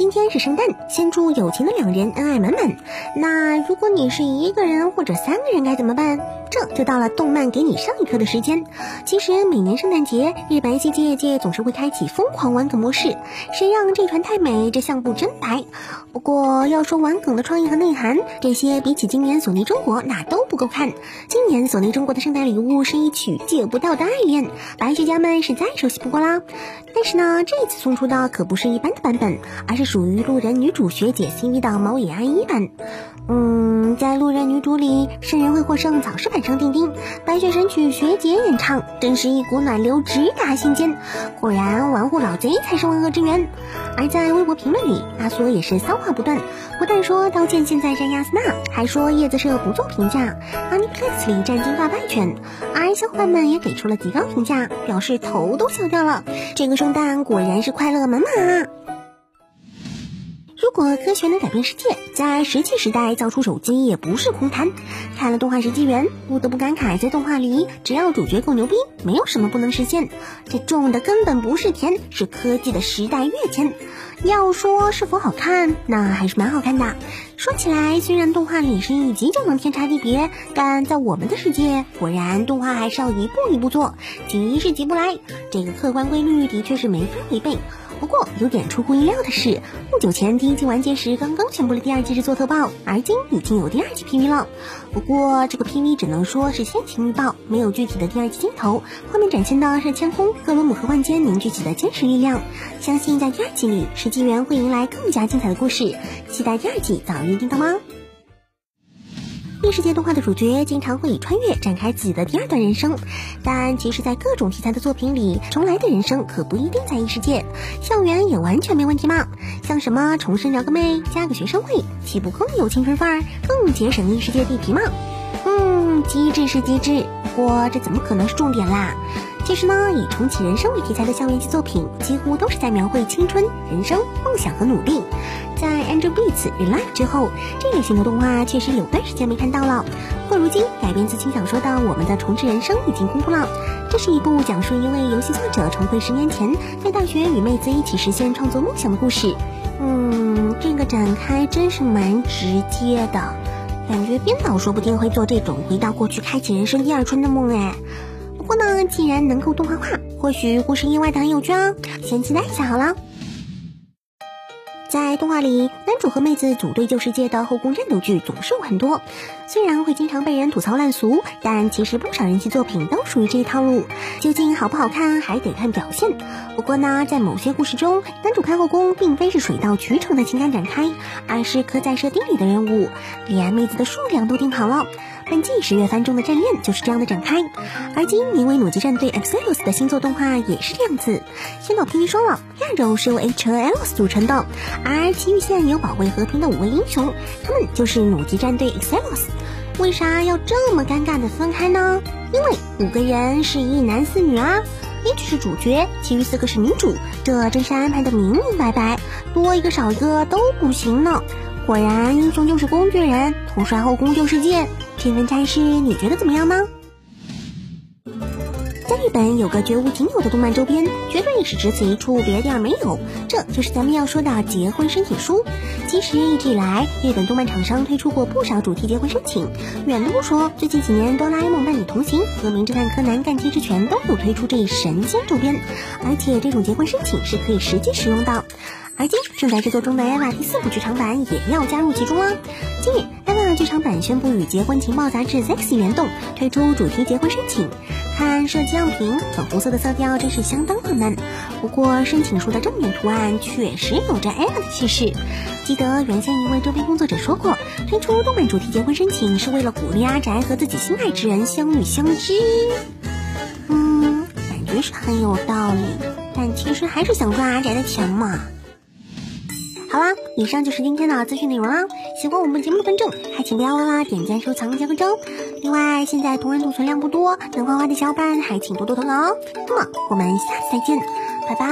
今天是圣诞，先祝友情的两人恩爱满满。那如果你是一个人或者三个人该怎么办？这就到了动漫给你上一课的时间。其实每年圣诞节，日本 ACG 界总是会开启疯狂玩梗模式，谁让这船太美，这相簿真白。不过要说玩梗的创意和内涵，这些比起今年索尼中国那都不够看。今年索尼中国的圣诞礼物是一曲借不到的爱恋，白学家们是再熟悉不过啦。但是呢，这次送出的可不是一般的版本，而是属于路人女主学姐 CV 的毛野爱一版。嗯，在路人女主里，圣人会获胜早是排板上钉钉，白雪神曲学姐演唱，真是一股暖流直达心间。果然，玩物老贼才是万恶之源。而在微博评论里，阿索也是骚话不断，不但说刀剑现在战亚斯娜，还说叶子社不做评价，Aniplex 里战金发败犬。而小伙伴们也给出了极高评价，表示头都笑掉了。这个圣诞果然是快乐满满啊！如果科学能改变世界，在石器时代造出手机也不是空谈。看了动画《石纪元》，不得不感慨，在动画里，只要主角够牛逼，没有什么不能实现。这种的根本不是甜，是科技的时代跃迁。要说是否好看，那还是蛮好看的。说起来，虽然动画里是一集就能天差地别，但在我们的世界，果然动画还是要一步一步做，急是急不来。这个客观规律的确是没法违背。不过有点出乎意料的是，不久前第一季完结时刚刚宣布了第二季制作特报，而今已经有第二季 PV 了。不过这个 PV 只能说是先行预报，没有具体的第二季镜头。画面展现的是千空克罗姆和万间凝聚起的坚实力量。相信在第二季里，石纪元会迎来更加精彩的故事。期待第二季早日听到吗？异世界动画的主角经常会以穿越展开自己的第二段人生，但其实，在各种题材的作品里，重来的人生可不一定在异世界，校园也完全没问题嘛。像什么重生聊个妹，加个学生会，岂不更有青春范儿，更节省异世界地皮嘛？嗯，机智是机智，不过这怎么可能是重点啦？其实呢，以重启人生为题材的校园系作品，几乎都是在描绘青春、人生、梦想和努力。在《Angel Beats Relive》之后，这类型的动画确实有段时间没看到了。不过如今改编自轻小说的《我们的重置人生》已经公布了，这是一部讲述一位游戏作者重回十年前，在大学与妹子一起实现创作梦想的故事。嗯，这个展开真是蛮直接的，感觉编导说不定会做这种回到过去开启人生第二春的梦哎。不过呢，既然能够动画化，或许故事意外的很有趣哦，先期待一下好了。在动画里，男主和妹子组队救世界的后宫战斗剧总是有很多。虽然会经常被人吐槽烂俗，但其实不少人气作品都属于这一套路。究竟好不好看，还得看表现。不过呢，在某些故事中，男主开后宫并非是水到渠成的情感展开，而是刻在设定里的任务，连妹子的数量都定好了。本季十月番中的战恋就是这样的展开，而今名为《弩机战队 Excelos》的星座动画也是这样子。先导 PV 说了，亚洲是由 H 和 L 组成的，而其余线有保卫和平的五位英雄，他们就是弩机战队 Excelos。为啥要这么尴尬的分开呢？因为五个人是一男四女啊一只是主角，其余四个是女主，这真是安排的明明白白，多一个少一个都不行呢。果然，英雄就是工具人，统帅后宫救世界。天分战士，你觉得怎么样呢？在日本有个绝无仅有的动漫周边，绝对是只此一处，别地儿没有。这就是咱们要说的结婚申请书。其实一直以来，日本动漫厂商推出过不少主题结婚申请。远的不说，最近几年，哆啦 A 梦伴你同行和名侦探柯南干七之拳都有推出这一神仙周边，而且这种结婚申请是可以实际使用的。而今正在制作中的《艾娃》第四部剧场版也要加入其中啊！近日，《艾娃》剧场版宣布与结婚情报杂志《Sexy》联动，推出主题结婚申请。看设计样品，粉红色的色调真是相当浪漫。不过，申请书的正面图案确实有着《艾娃》的气势。记得原先一位周边工作者说过，推出动漫主题结婚申请是为了鼓励阿宅和自己心爱之人相遇相知。嗯，感觉是很有道理，但其实还是想赚阿宅的钱嘛。好啦，以上就是今天的资讯内容啦。喜欢我们节目的观众，还请不要忘了点赞、收藏、加个钟。另外，现在同人图存量不多，能画画的小伙伴还请多多投稿哦。那么，我们下次再见，拜拜。